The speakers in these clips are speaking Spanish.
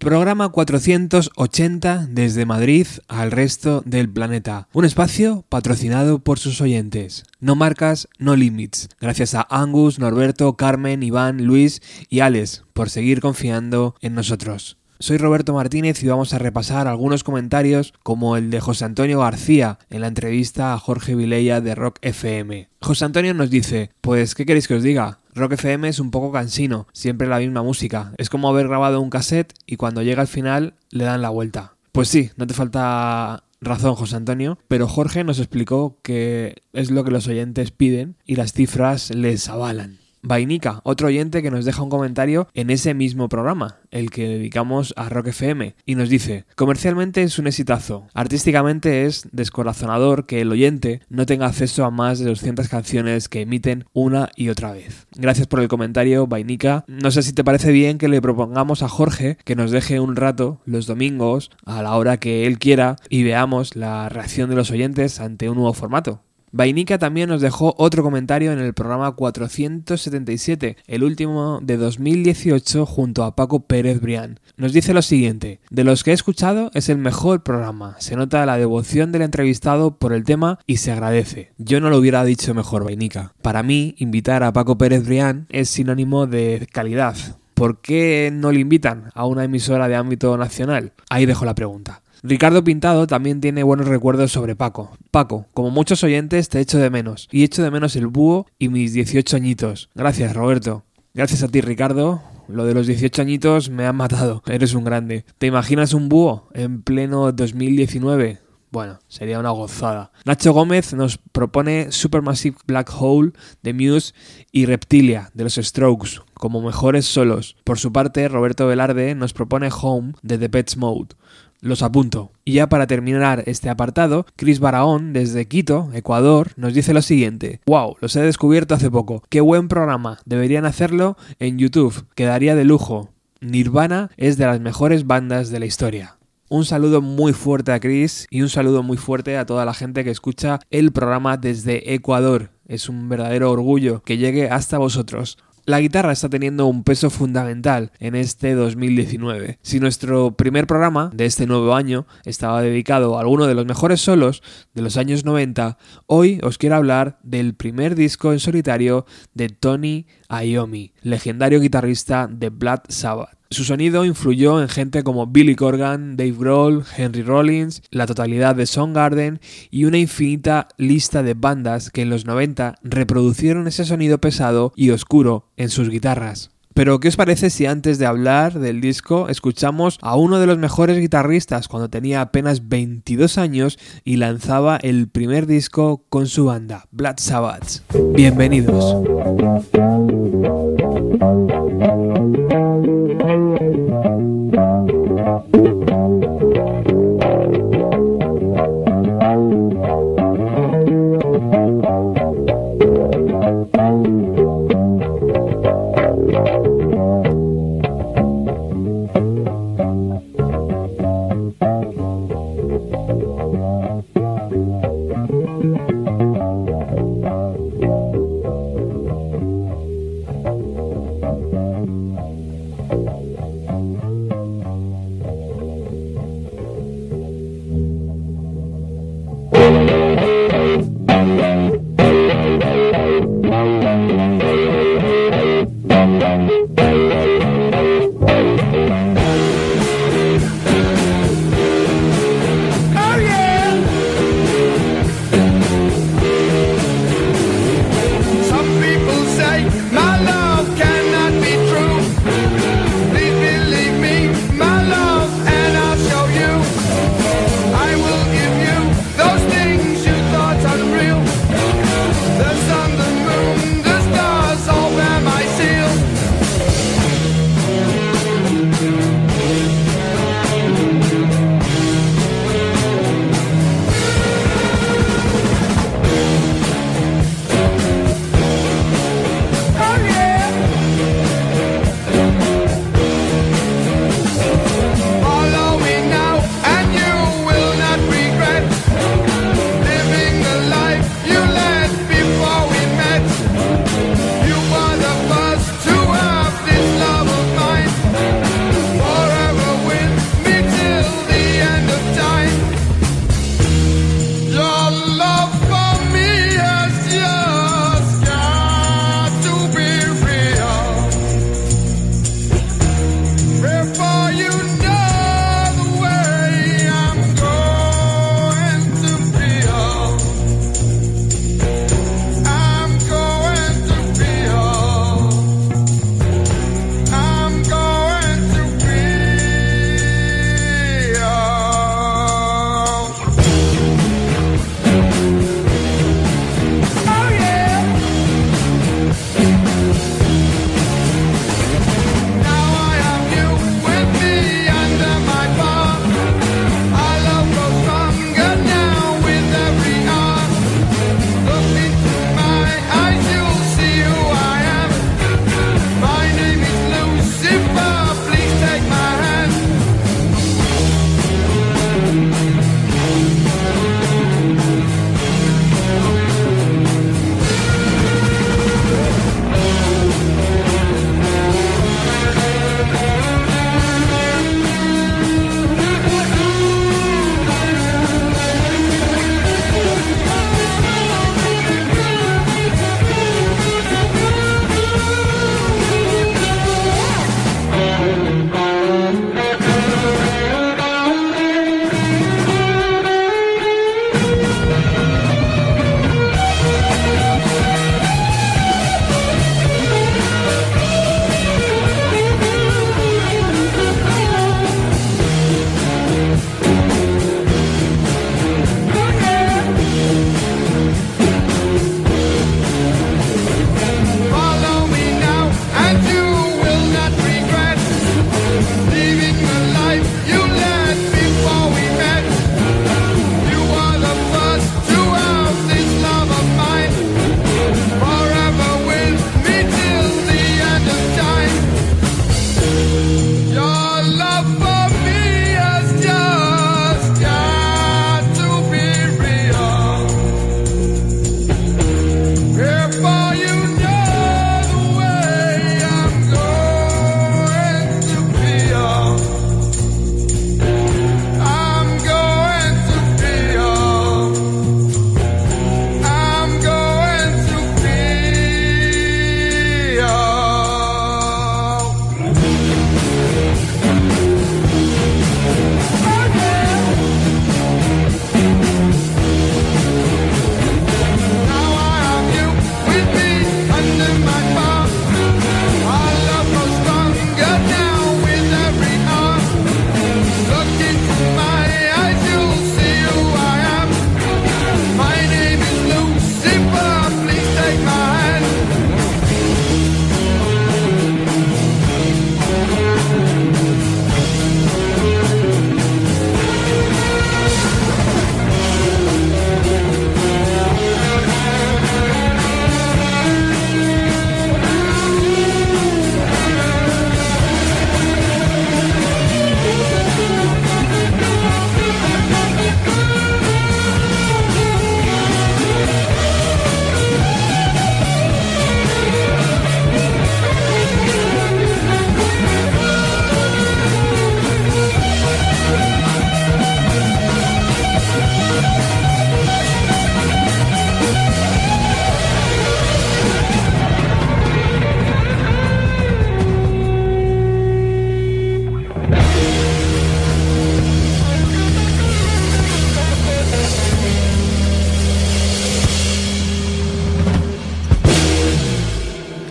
Programa 480 desde Madrid al resto del planeta. Un espacio patrocinado por sus oyentes. No marcas, no limits. Gracias a Angus, Norberto, Carmen, Iván, Luis y Alex por seguir confiando en nosotros. Soy Roberto Martínez y vamos a repasar algunos comentarios como el de José Antonio García en la entrevista a Jorge Vilella de Rock FM. José Antonio nos dice, pues ¿qué queréis que os diga? Rock FM es un poco cansino, siempre la misma música. Es como haber grabado un cassette y cuando llega al final le dan la vuelta. Pues sí, no te falta razón, José Antonio, pero Jorge nos explicó que es lo que los oyentes piden y las cifras les avalan. Vainica, otro oyente que nos deja un comentario en ese mismo programa, el que dedicamos a Rock FM, y nos dice, comercialmente es un exitazo, artísticamente es descorazonador que el oyente no tenga acceso a más de 200 canciones que emiten una y otra vez. Gracias por el comentario, Vainica. No sé si te parece bien que le propongamos a Jorge que nos deje un rato los domingos a la hora que él quiera y veamos la reacción de los oyentes ante un nuevo formato. Vainica también nos dejó otro comentario en el programa 477, el último de 2018 junto a Paco Pérez Brián. Nos dice lo siguiente, de los que he escuchado es el mejor programa, se nota la devoción del entrevistado por el tema y se agradece. Yo no lo hubiera dicho mejor, Vainica. Para mí, invitar a Paco Pérez Brián es sinónimo de calidad. ¿Por qué no le invitan a una emisora de ámbito nacional? Ahí dejo la pregunta. Ricardo Pintado también tiene buenos recuerdos sobre Paco. Paco, como muchos oyentes, te echo de menos. Y echo de menos el búho y mis 18 añitos. Gracias, Roberto. Gracias a ti, Ricardo. Lo de los 18 añitos me han matado. Eres un grande. ¿Te imaginas un búho en pleno 2019? Bueno, sería una gozada. Nacho Gómez nos propone Supermassive Black Hole de Muse y Reptilia de los Strokes como mejores solos. Por su parte, Roberto Velarde nos propone Home de The Pets Mode. Los apunto. Y ya para terminar este apartado, Chris Barahón, desde Quito, Ecuador, nos dice lo siguiente. ¡Wow! Los he descubierto hace poco. ¡Qué buen programa! Deberían hacerlo en YouTube. Quedaría de lujo. Nirvana es de las mejores bandas de la historia. Un saludo muy fuerte a Chris y un saludo muy fuerte a toda la gente que escucha el programa desde Ecuador. Es un verdadero orgullo que llegue hasta vosotros. La guitarra está teniendo un peso fundamental en este 2019. Si nuestro primer programa de este nuevo año estaba dedicado a alguno de los mejores solos de los años 90, hoy os quiero hablar del primer disco en solitario de Tony Iommi, legendario guitarrista de Blood Sabbath. Su sonido influyó en gente como Billy Corgan, Dave Grohl, Henry Rollins, la totalidad de Soundgarden y una infinita lista de bandas que en los 90 reproducieron ese sonido pesado y oscuro en sus guitarras. Pero ¿qué os parece si antes de hablar del disco escuchamos a uno de los mejores guitarristas cuando tenía apenas 22 años y lanzaba el primer disco con su banda, Blood Sabbath? Bienvenidos.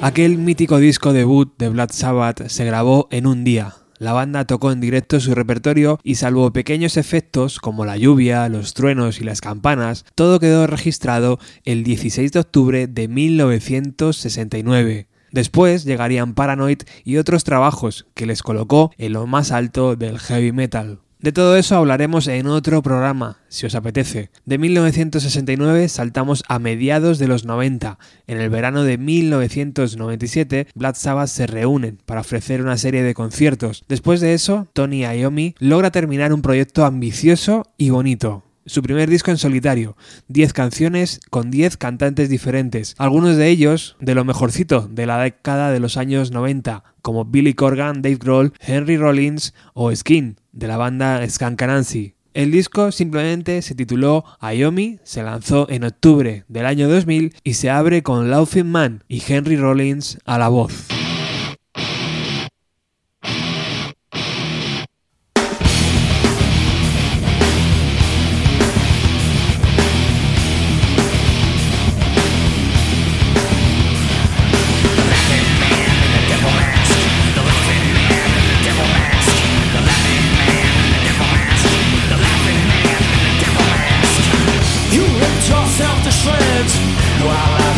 Aquel mítico disco debut de Blood Sabbath se grabó en un día. La banda tocó en directo su repertorio y salvo pequeños efectos como la lluvia, los truenos y las campanas, todo quedó registrado el 16 de octubre de 1969. Después llegarían Paranoid y otros trabajos que les colocó en lo más alto del heavy metal. De todo eso hablaremos en otro programa, si os apetece. De 1969 saltamos a mediados de los 90. En el verano de 1997, Black Sabbath se reúnen para ofrecer una serie de conciertos. Después de eso, Tony Iommi logra terminar un proyecto ambicioso y bonito su primer disco en solitario, 10 canciones con 10 cantantes diferentes, algunos de ellos de lo mejorcito de la década de los años 90, como Billy Corgan, Dave Grohl, Henry Rollins o Skin, de la banda Skankanansi. El disco simplemente se tituló Ayomi, se lanzó en octubre del año 2000 y se abre con Laughing Man y Henry Rollins a la voz. Si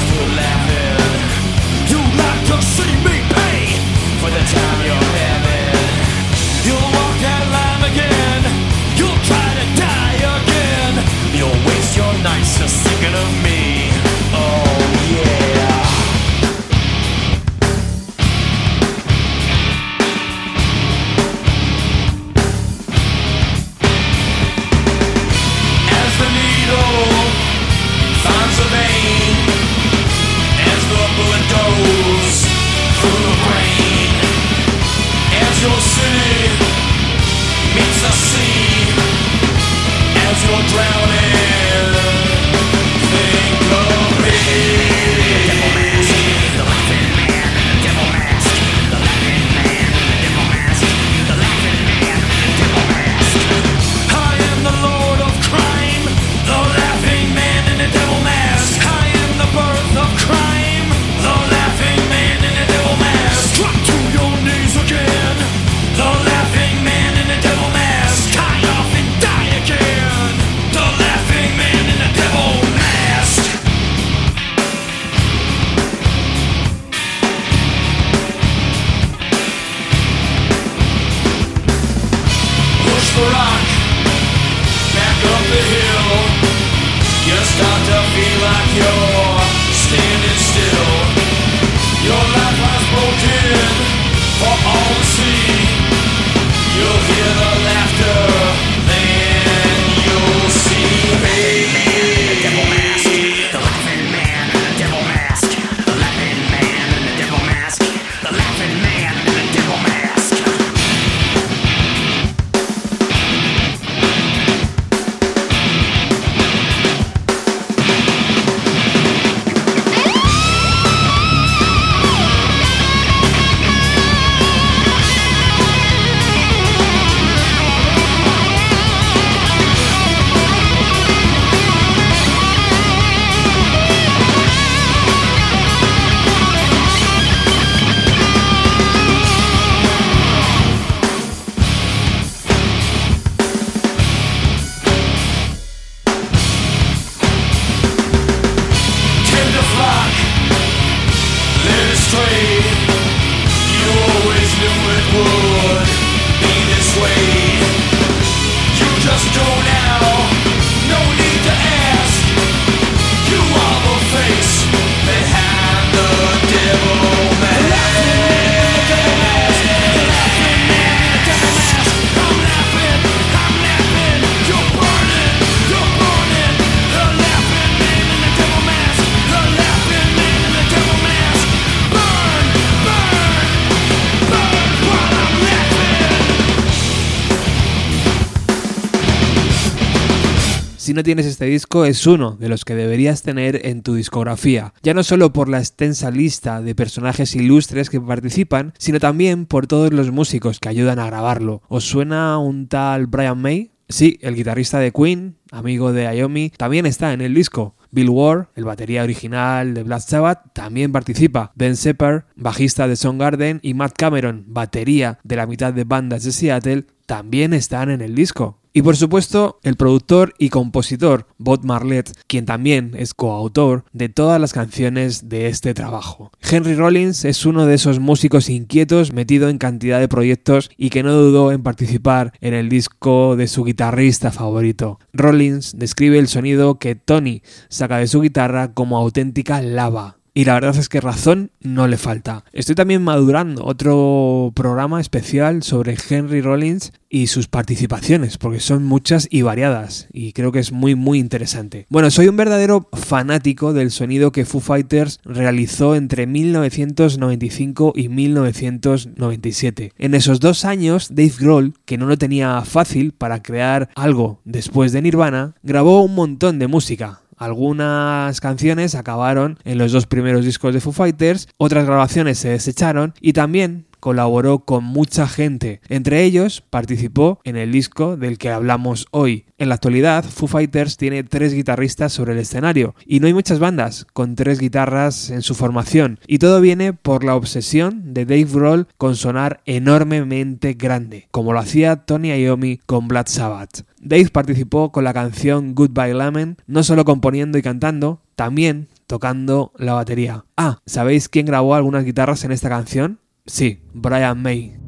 tienes este disco es uno de los que deberías tener en tu discografía, ya no solo por la extensa lista de personajes ilustres que participan, sino también por todos los músicos que ayudan a grabarlo. ¿Os suena un tal Brian May? Sí, el guitarrista de Queen, amigo de Ayomi, también está en el disco. Bill Ward, el batería original de Black Sabbath, también participa. Ben Sepper, bajista de Soundgarden, y Matt Cameron, batería de la mitad de bandas de Seattle, también están en el disco. Y por supuesto, el productor y compositor Bob Marlett, quien también es coautor de todas las canciones de este trabajo. Henry Rollins es uno de esos músicos inquietos metido en cantidad de proyectos y que no dudó en participar en el disco de su guitarrista favorito. Rollins describe el sonido que Tony saca de su guitarra como auténtica lava y la verdad es que razón no le falta. Estoy también madurando otro programa especial sobre Henry Rollins y sus participaciones, porque son muchas y variadas, y creo que es muy muy interesante. Bueno, soy un verdadero fanático del sonido que Foo Fighters realizó entre 1995 y 1997. En esos dos años, Dave Grohl, que no lo tenía fácil para crear algo después de Nirvana, grabó un montón de música, algunas canciones acabaron en los dos primeros discos de Foo Fighters, otras grabaciones se desecharon y también colaboró con mucha gente. Entre ellos participó en el disco del que hablamos hoy. En la actualidad, Foo Fighters tiene tres guitarristas sobre el escenario y no hay muchas bandas con tres guitarras en su formación. Y todo viene por la obsesión de Dave Grohl con sonar enormemente grande, como lo hacía Tony Iommi con Black Sabbath. Dave participó con la canción Goodbye Lemon, no solo componiendo y cantando, también tocando la batería. Ah, ¿sabéis quién grabó algunas guitarras en esta canción? Sí, Brian May.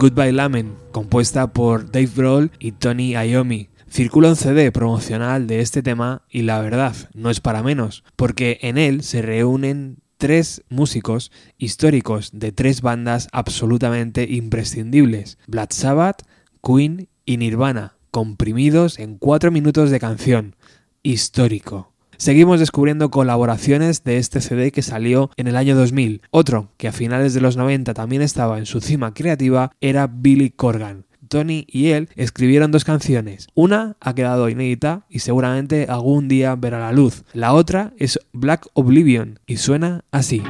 Goodbye Lamen, compuesta por Dave Grohl y Tony Iommi. Circula un CD promocional de este tema y la verdad, no es para menos, porque en él se reúnen tres músicos históricos de tres bandas absolutamente imprescindibles, Black Sabbath, Queen y Nirvana, comprimidos en cuatro minutos de canción. Histórico. Seguimos descubriendo colaboraciones de este CD que salió en el año 2000. Otro, que a finales de los 90 también estaba en su cima creativa, era Billy Corgan. Tony y él escribieron dos canciones. Una ha quedado inédita y seguramente algún día verá la luz. La otra es Black Oblivion y suena así.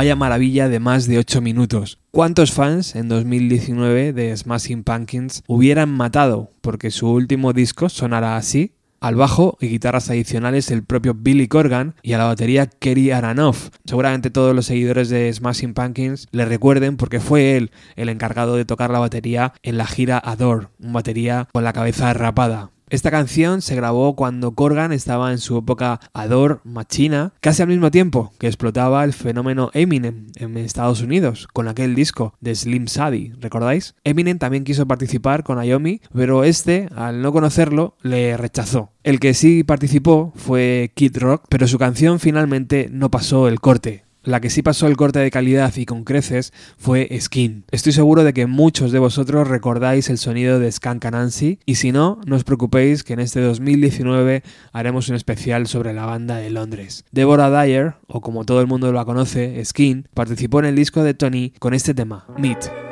Vaya maravilla de más de 8 minutos. ¿Cuántos fans en 2019 de Smashing Pumpkins hubieran matado porque su último disco sonara así? Al bajo y guitarras adicionales el propio Billy Corgan y a la batería Kerry Aranoff. Seguramente todos los seguidores de Smashing Pumpkins le recuerden porque fue él el encargado de tocar la batería en la gira Adore, una batería con la cabeza rapada. Esta canción se grabó cuando Corgan estaba en su época Ador Machina, casi al mismo tiempo que explotaba el fenómeno Eminem en Estados Unidos, con aquel disco de Slim Shady, ¿recordáis? Eminem también quiso participar con Ayomi, pero este, al no conocerlo, le rechazó. El que sí participó fue Kid Rock, pero su canción finalmente no pasó el corte. La que sí pasó el corte de calidad y con creces fue Skin. Estoy seguro de que muchos de vosotros recordáis el sonido de Skank Nancy y si no, no os preocupéis que en este 2019 haremos un especial sobre la banda de Londres. Deborah Dyer, o como todo el mundo la conoce, Skin, participó en el disco de Tony con este tema, Meet.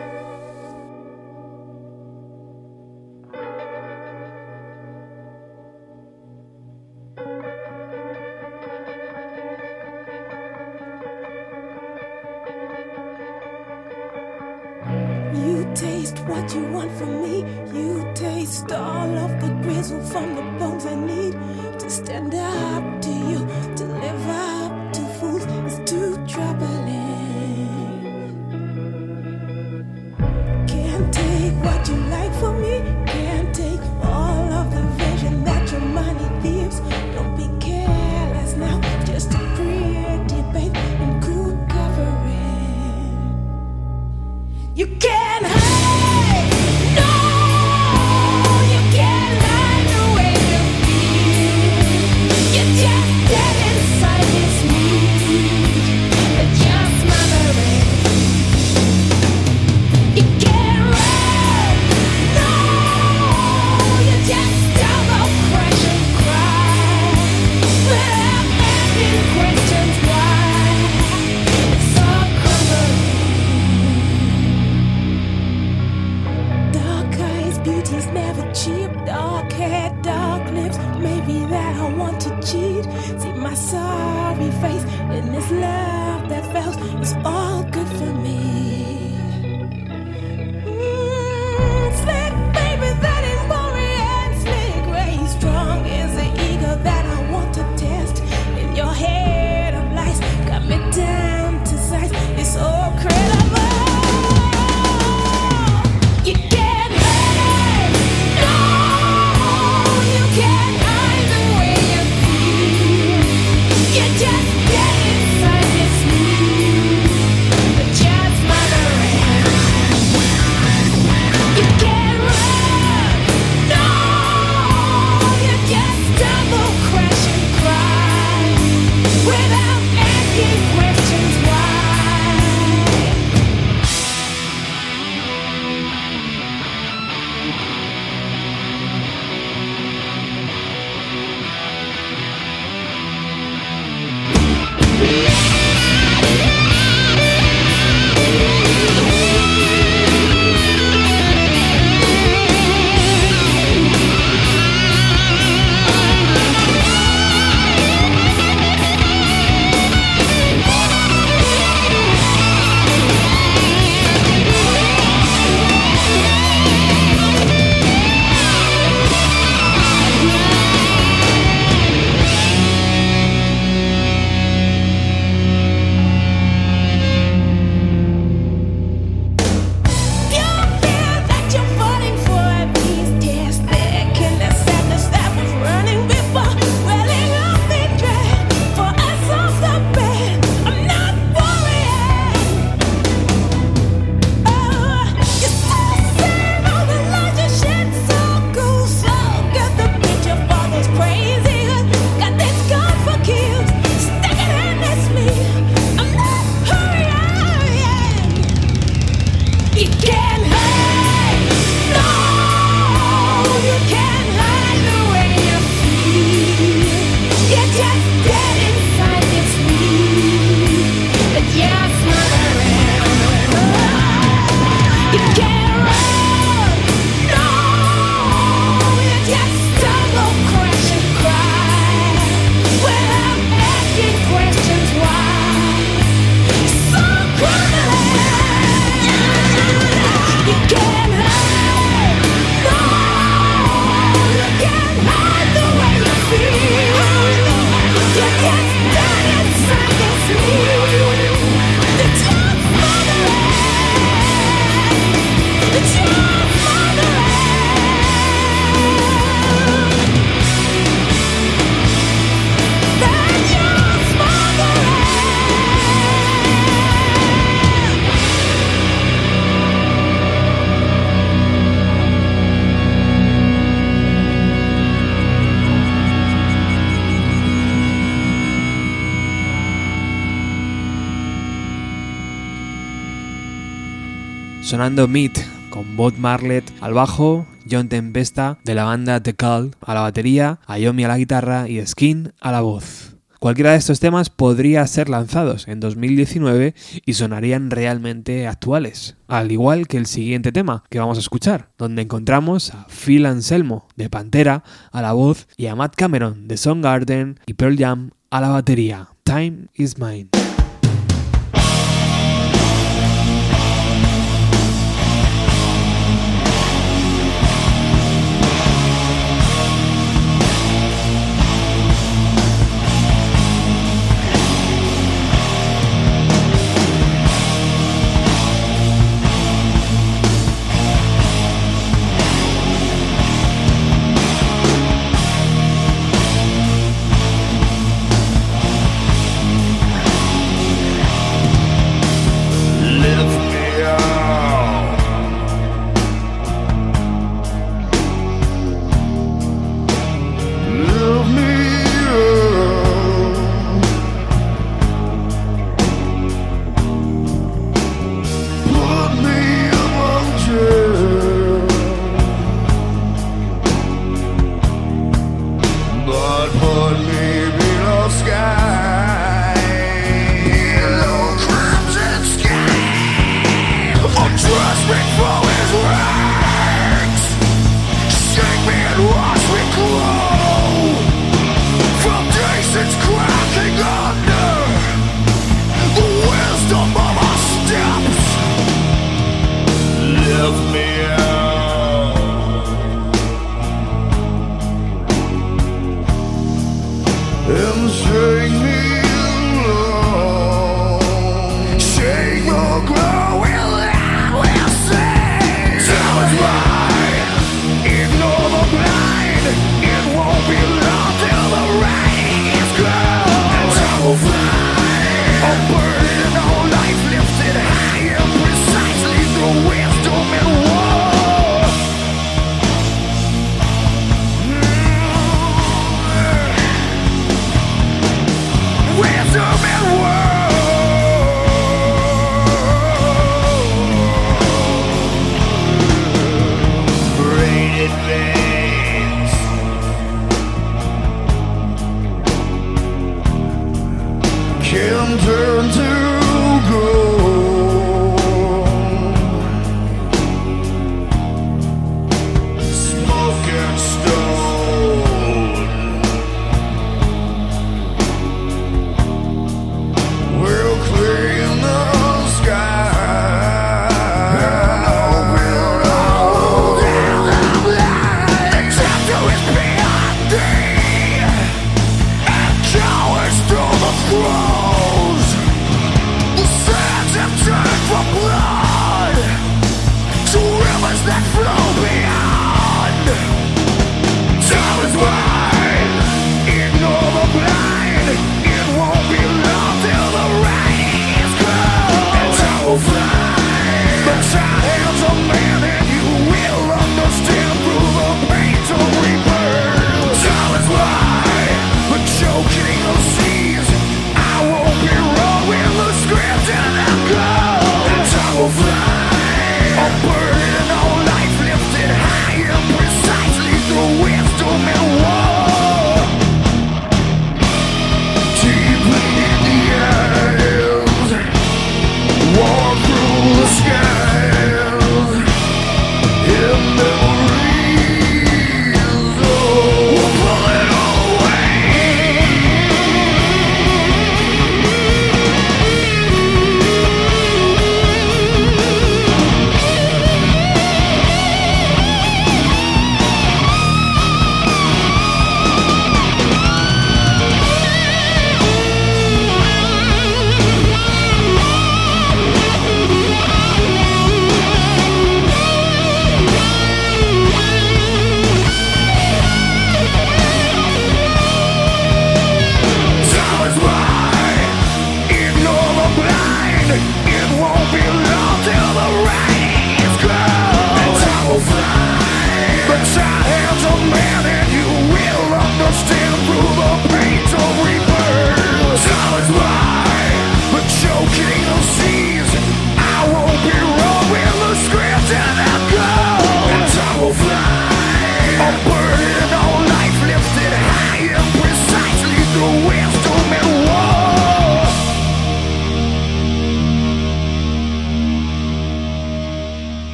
Sonando Meat con Bob Marlett al bajo, John Tempesta de la banda The Cult a la batería, Ayomi a la guitarra y Skin a la voz. Cualquiera de estos temas podría ser lanzados en 2019 y sonarían realmente actuales, al igual que el siguiente tema que vamos a escuchar, donde encontramos a Phil Anselmo de Pantera a la voz y a Matt Cameron de Soundgarden y Pearl Jam a la batería. Time is Mine.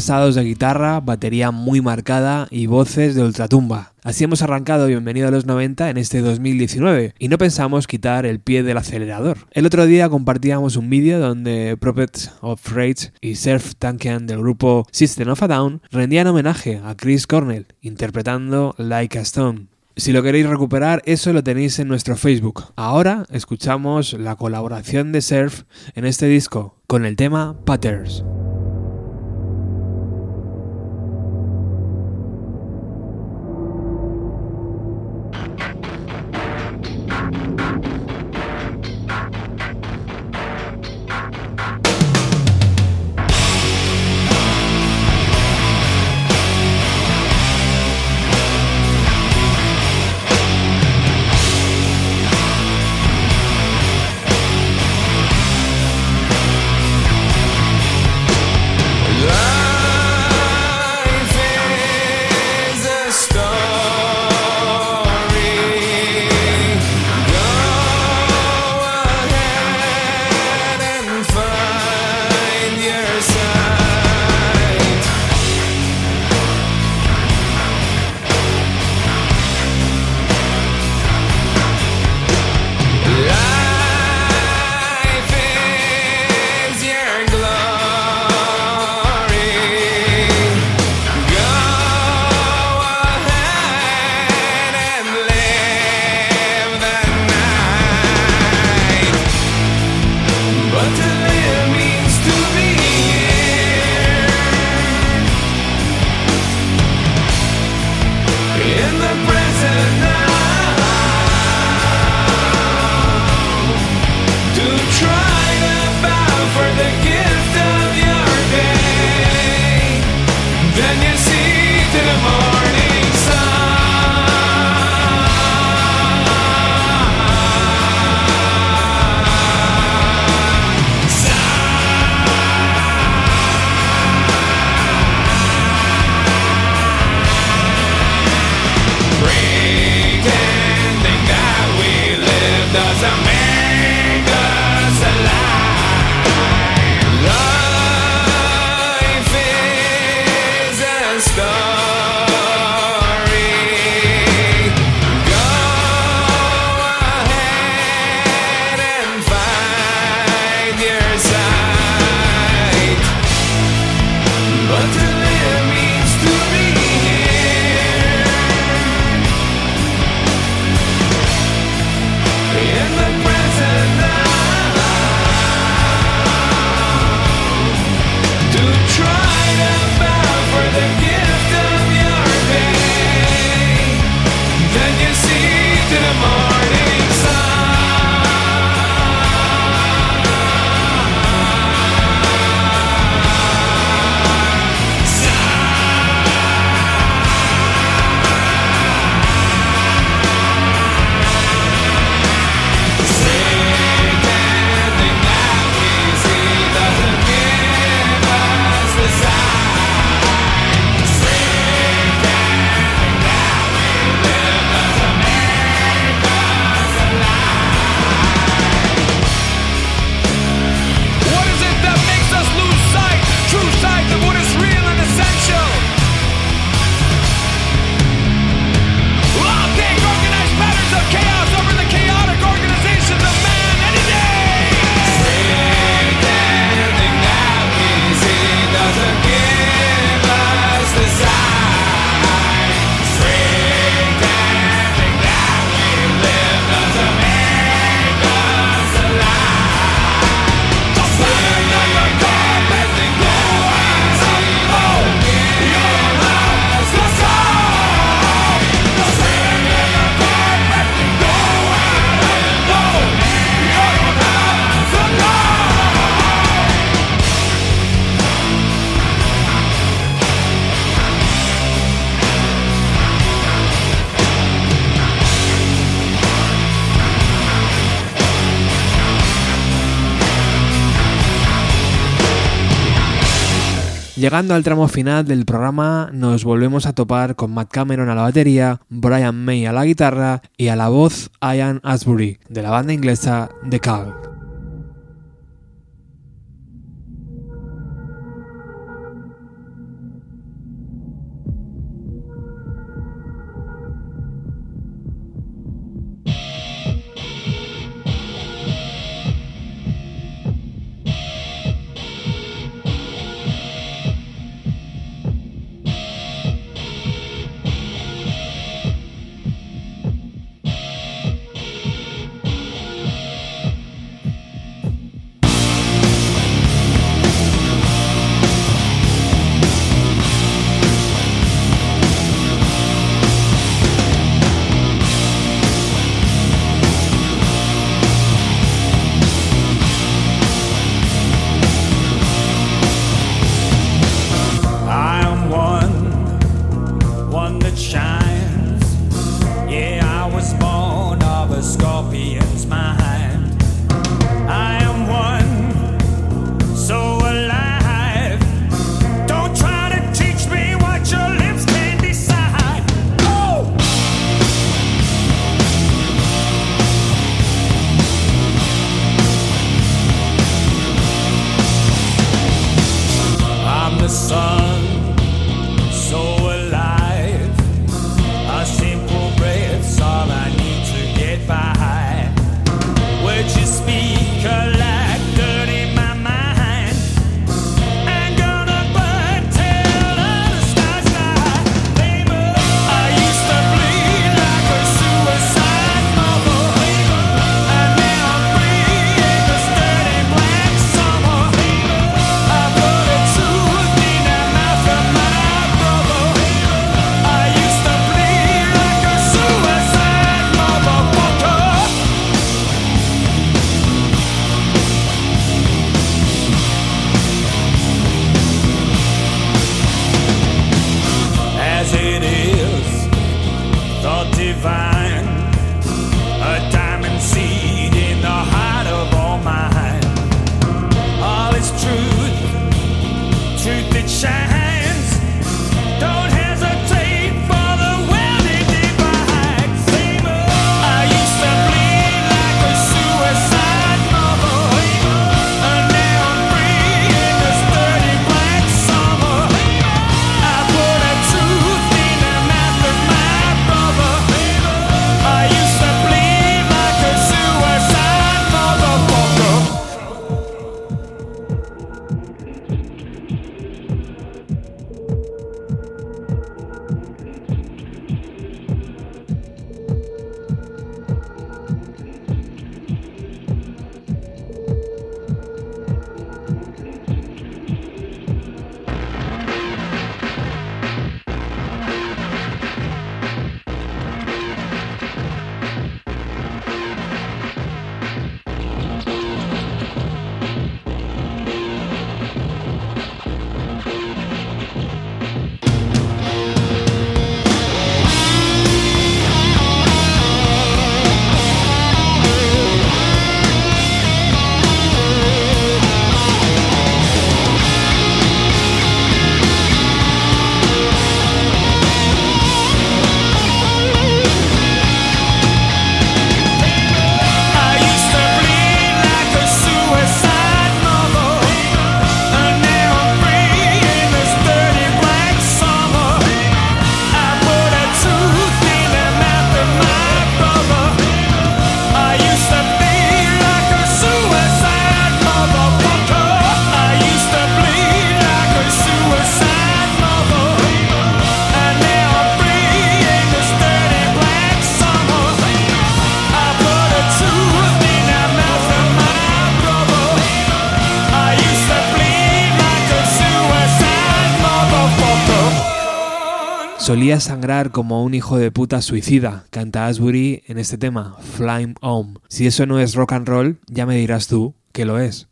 Pesados de guitarra, batería muy marcada y voces de ultratumba. Así hemos arrancado Bienvenido a los 90 en este 2019 y no pensamos quitar el pie del acelerador. El otro día compartíamos un vídeo donde Prophets of Rage y Surf Tankian del grupo System of a Down rendían homenaje a Chris Cornell interpretando Like a Stone. Si lo queréis recuperar, eso lo tenéis en nuestro Facebook. Ahora escuchamos la colaboración de Surf en este disco con el tema Patterns. Llegando al tramo final del programa, nos volvemos a topar con Matt Cameron a la batería, Brian May a la guitarra y a la voz Ian Asbury, de la banda inglesa The Cult. Solía sangrar como un hijo de puta suicida, canta Asbury en este tema, Flying Home. Si eso no es rock and roll, ya me dirás tú que lo es.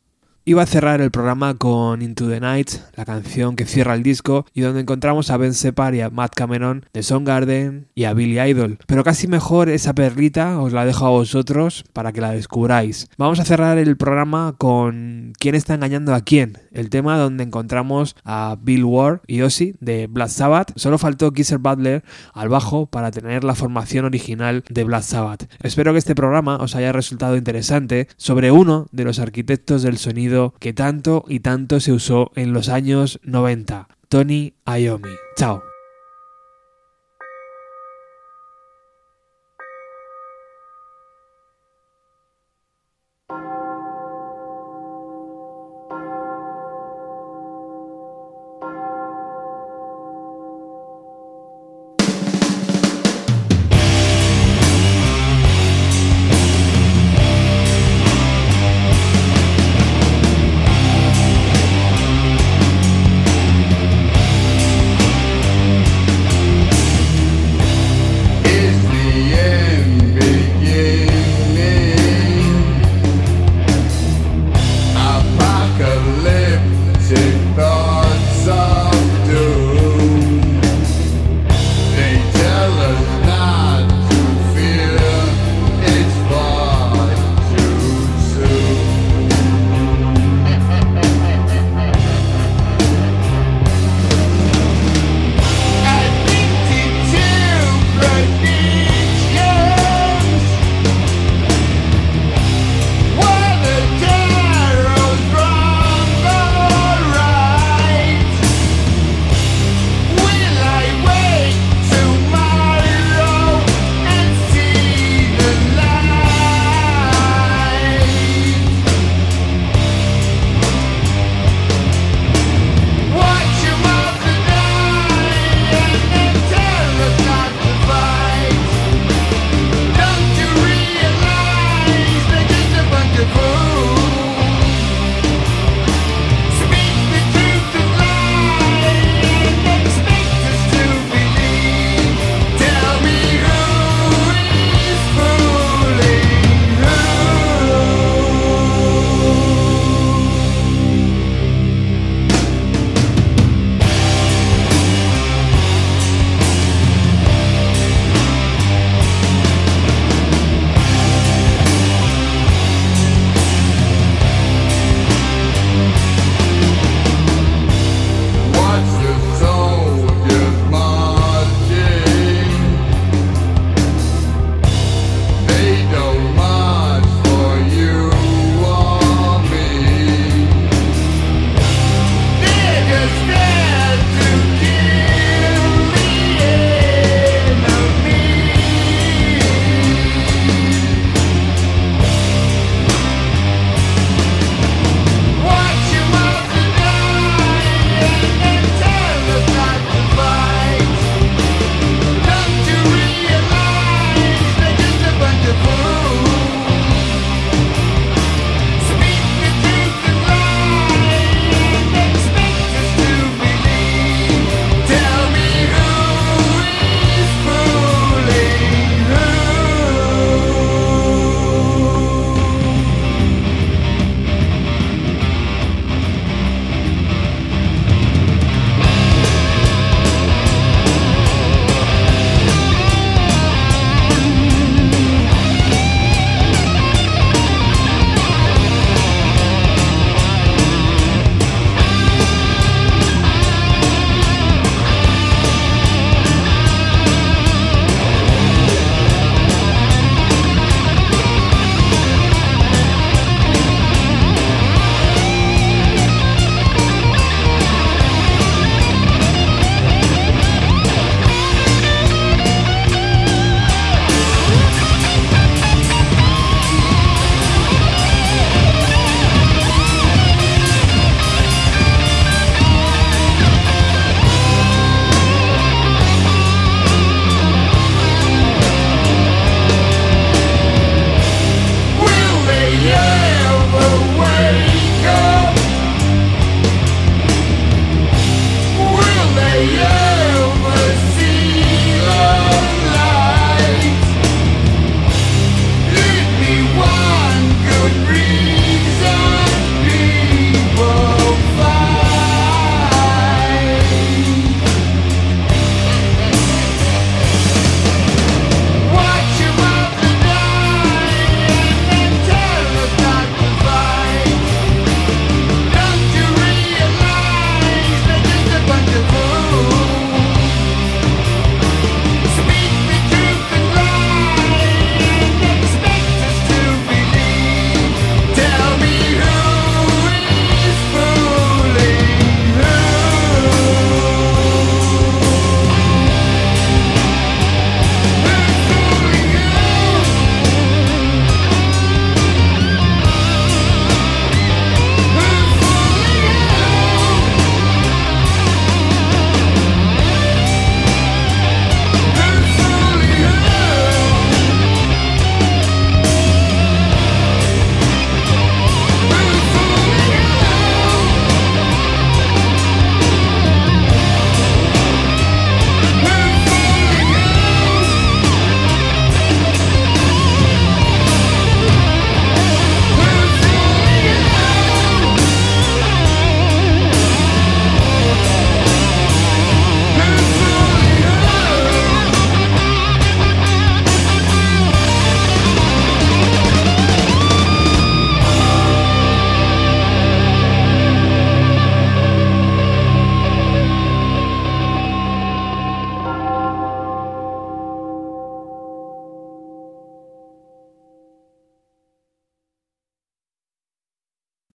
Iba a cerrar el programa con Into the Night, la canción que cierra el disco y donde encontramos a Ben Separ y a Matt Cameron de Soundgarden y a Billy Idol. Pero casi mejor esa perlita os la dejo a vosotros para que la descubráis. Vamos a cerrar el programa con ¿Quién está engañando a quién? El tema donde encontramos a Bill Ward y Ozzy de Black Sabbath. Solo faltó Kisser Butler al bajo para tener la formación original de Black Sabbath. Espero que este programa os haya resultado interesante sobre uno de los arquitectos del que tanto y tanto se usó en los años 90, Tony Iommi. Chao.